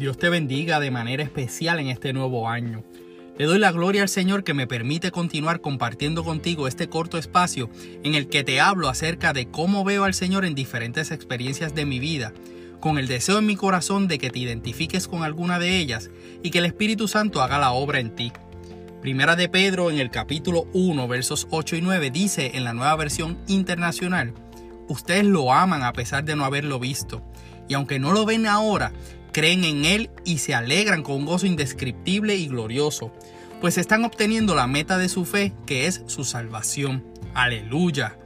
Dios te bendiga de manera especial en este nuevo año. Le doy la gloria al Señor que me permite continuar compartiendo contigo este corto espacio en el que te hablo acerca de cómo veo al Señor en diferentes experiencias de mi vida, con el deseo en mi corazón de que te identifiques con alguna de ellas y que el Espíritu Santo haga la obra en ti. Primera de Pedro en el capítulo 1 versos 8 y 9 dice en la nueva versión internacional, ustedes lo aman a pesar de no haberlo visto, y aunque no lo ven ahora, creen en Él y se alegran con un gozo indescriptible y glorioso, pues están obteniendo la meta de su fe, que es su salvación. Aleluya.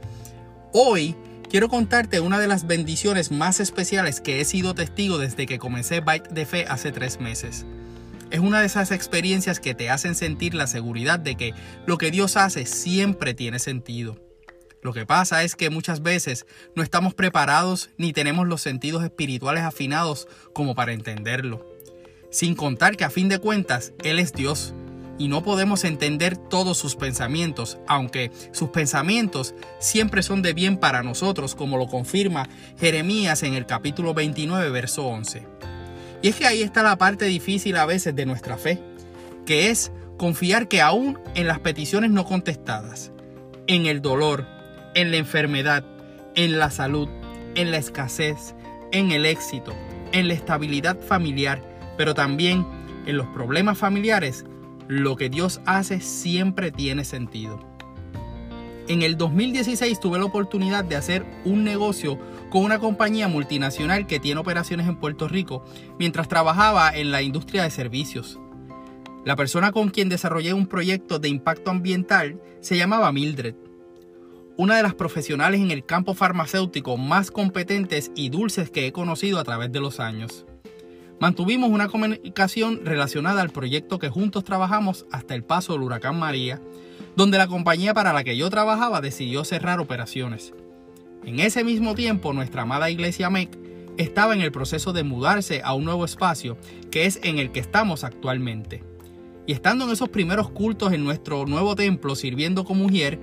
Hoy quiero contarte una de las bendiciones más especiales que he sido testigo desde que comencé Bite de Fe hace tres meses. Es una de esas experiencias que te hacen sentir la seguridad de que lo que Dios hace siempre tiene sentido. Lo que pasa es que muchas veces no estamos preparados ni tenemos los sentidos espirituales afinados como para entenderlo. Sin contar que a fin de cuentas Él es Dios y no podemos entender todos sus pensamientos, aunque sus pensamientos siempre son de bien para nosotros, como lo confirma Jeremías en el capítulo 29, verso 11. Y es que ahí está la parte difícil a veces de nuestra fe, que es confiar que aún en las peticiones no contestadas, en el dolor, en la enfermedad, en la salud, en la escasez, en el éxito, en la estabilidad familiar, pero también en los problemas familiares, lo que Dios hace siempre tiene sentido. En el 2016 tuve la oportunidad de hacer un negocio con una compañía multinacional que tiene operaciones en Puerto Rico mientras trabajaba en la industria de servicios. La persona con quien desarrollé un proyecto de impacto ambiental se llamaba Mildred una de las profesionales en el campo farmacéutico más competentes y dulces que he conocido a través de los años. Mantuvimos una comunicación relacionada al proyecto que juntos trabajamos hasta el paso del huracán María, donde la compañía para la que yo trabajaba decidió cerrar operaciones. En ese mismo tiempo, nuestra amada iglesia MEC estaba en el proceso de mudarse a un nuevo espacio, que es en el que estamos actualmente. Y estando en esos primeros cultos en nuestro nuevo templo sirviendo como mujer,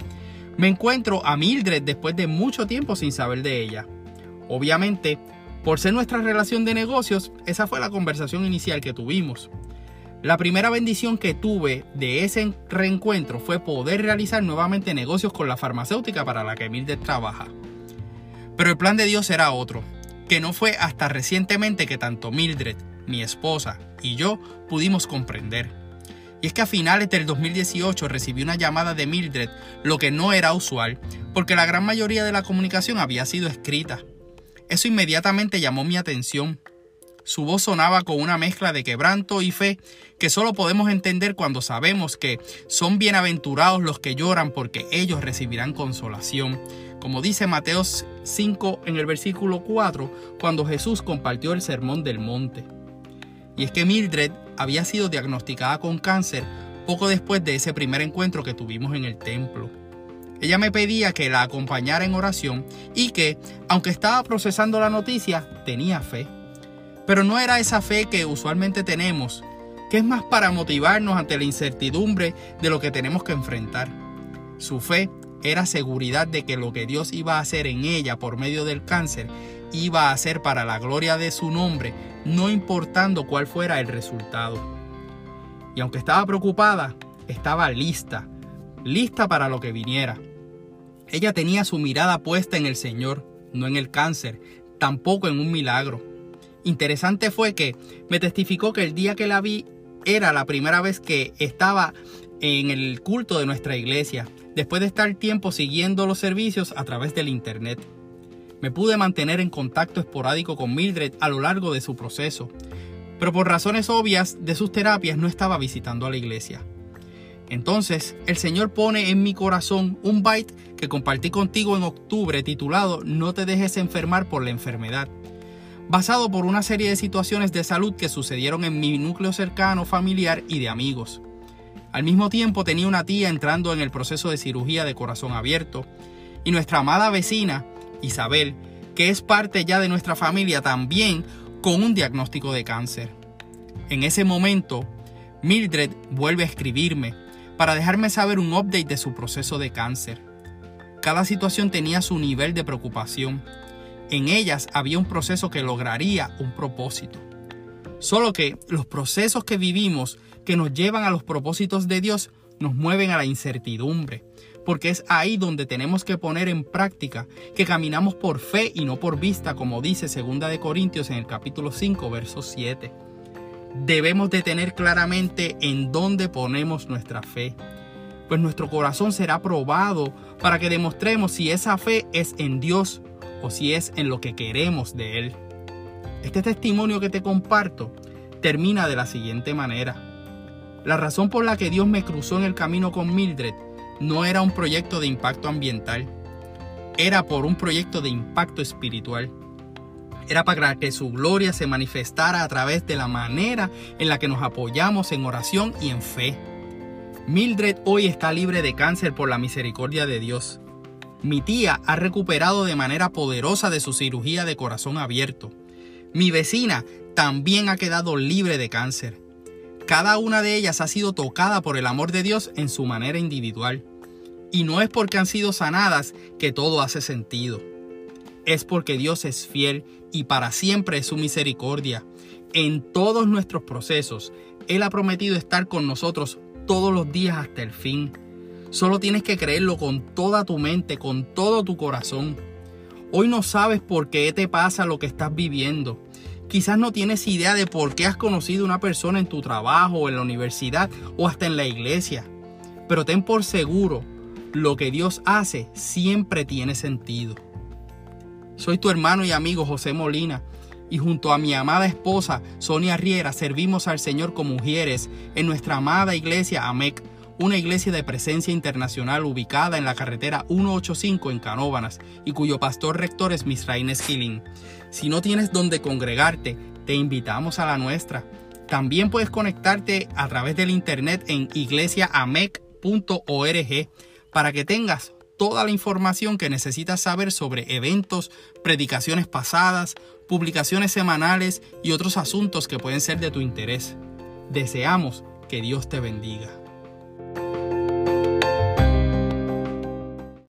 me encuentro a Mildred después de mucho tiempo sin saber de ella. Obviamente, por ser nuestra relación de negocios, esa fue la conversación inicial que tuvimos. La primera bendición que tuve de ese reencuentro fue poder realizar nuevamente negocios con la farmacéutica para la que Mildred trabaja. Pero el plan de Dios era otro, que no fue hasta recientemente que tanto Mildred, mi esposa y yo pudimos comprender. Y es que a finales del 2018 recibí una llamada de Mildred, lo que no era usual, porque la gran mayoría de la comunicación había sido escrita. Eso inmediatamente llamó mi atención. Su voz sonaba con una mezcla de quebranto y fe que solo podemos entender cuando sabemos que son bienaventurados los que lloran porque ellos recibirán consolación. Como dice Mateo 5 en el versículo 4, cuando Jesús compartió el sermón del monte. Y es que Mildred había sido diagnosticada con cáncer poco después de ese primer encuentro que tuvimos en el templo. Ella me pedía que la acompañara en oración y que, aunque estaba procesando la noticia, tenía fe. Pero no era esa fe que usualmente tenemos, que es más para motivarnos ante la incertidumbre de lo que tenemos que enfrentar. Su fe era seguridad de que lo que Dios iba a hacer en ella por medio del cáncer iba a ser para la gloria de su nombre, no importando cuál fuera el resultado. Y aunque estaba preocupada, estaba lista, lista para lo que viniera. Ella tenía su mirada puesta en el Señor, no en el cáncer, tampoco en un milagro. Interesante fue que me testificó que el día que la vi era la primera vez que estaba en el culto de nuestra iglesia, después de estar tiempo siguiendo los servicios a través del Internet. Me pude mantener en contacto esporádico con Mildred a lo largo de su proceso, pero por razones obvias de sus terapias no estaba visitando a la iglesia. Entonces, el Señor pone en mi corazón un byte que compartí contigo en octubre titulado No te dejes enfermar por la enfermedad, basado por una serie de situaciones de salud que sucedieron en mi núcleo cercano, familiar y de amigos. Al mismo tiempo tenía una tía entrando en el proceso de cirugía de corazón abierto y nuestra amada vecina Isabel, que es parte ya de nuestra familia también con un diagnóstico de cáncer. En ese momento, Mildred vuelve a escribirme para dejarme saber un update de su proceso de cáncer. Cada situación tenía su nivel de preocupación. En ellas había un proceso que lograría un propósito. Solo que los procesos que vivimos que nos llevan a los propósitos de Dios nos mueven a la incertidumbre, porque es ahí donde tenemos que poner en práctica que caminamos por fe y no por vista, como dice 2 de Corintios en el capítulo 5, verso 7. Debemos de tener claramente en dónde ponemos nuestra fe, pues nuestro corazón será probado para que demostremos si esa fe es en Dios o si es en lo que queremos de Él. Este testimonio que te comparto termina de la siguiente manera. La razón por la que Dios me cruzó en el camino con Mildred no era un proyecto de impacto ambiental, era por un proyecto de impacto espiritual. Era para que su gloria se manifestara a través de la manera en la que nos apoyamos en oración y en fe. Mildred hoy está libre de cáncer por la misericordia de Dios. Mi tía ha recuperado de manera poderosa de su cirugía de corazón abierto. Mi vecina también ha quedado libre de cáncer. Cada una de ellas ha sido tocada por el amor de Dios en su manera individual. Y no es porque han sido sanadas que todo hace sentido. Es porque Dios es fiel y para siempre es su misericordia. En todos nuestros procesos, Él ha prometido estar con nosotros todos los días hasta el fin. Solo tienes que creerlo con toda tu mente, con todo tu corazón. Hoy no sabes por qué te pasa lo que estás viviendo. Quizás no tienes idea de por qué has conocido una persona en tu trabajo, en la universidad o hasta en la iglesia. Pero ten por seguro lo que Dios hace siempre tiene sentido. Soy tu hermano y amigo José Molina y junto a mi amada esposa Sonia Riera servimos al Señor como mujeres en nuestra amada iglesia AMEC, una iglesia de presencia internacional ubicada en la carretera 185 en Canóbanas y cuyo pastor rector es Misraín Esquilín. Si no tienes donde congregarte, te invitamos a la nuestra. También puedes conectarte a través del internet en iglesiaamec.org para que tengas toda la información que necesitas saber sobre eventos, predicaciones pasadas, publicaciones semanales y otros asuntos que pueden ser de tu interés. Deseamos que Dios te bendiga.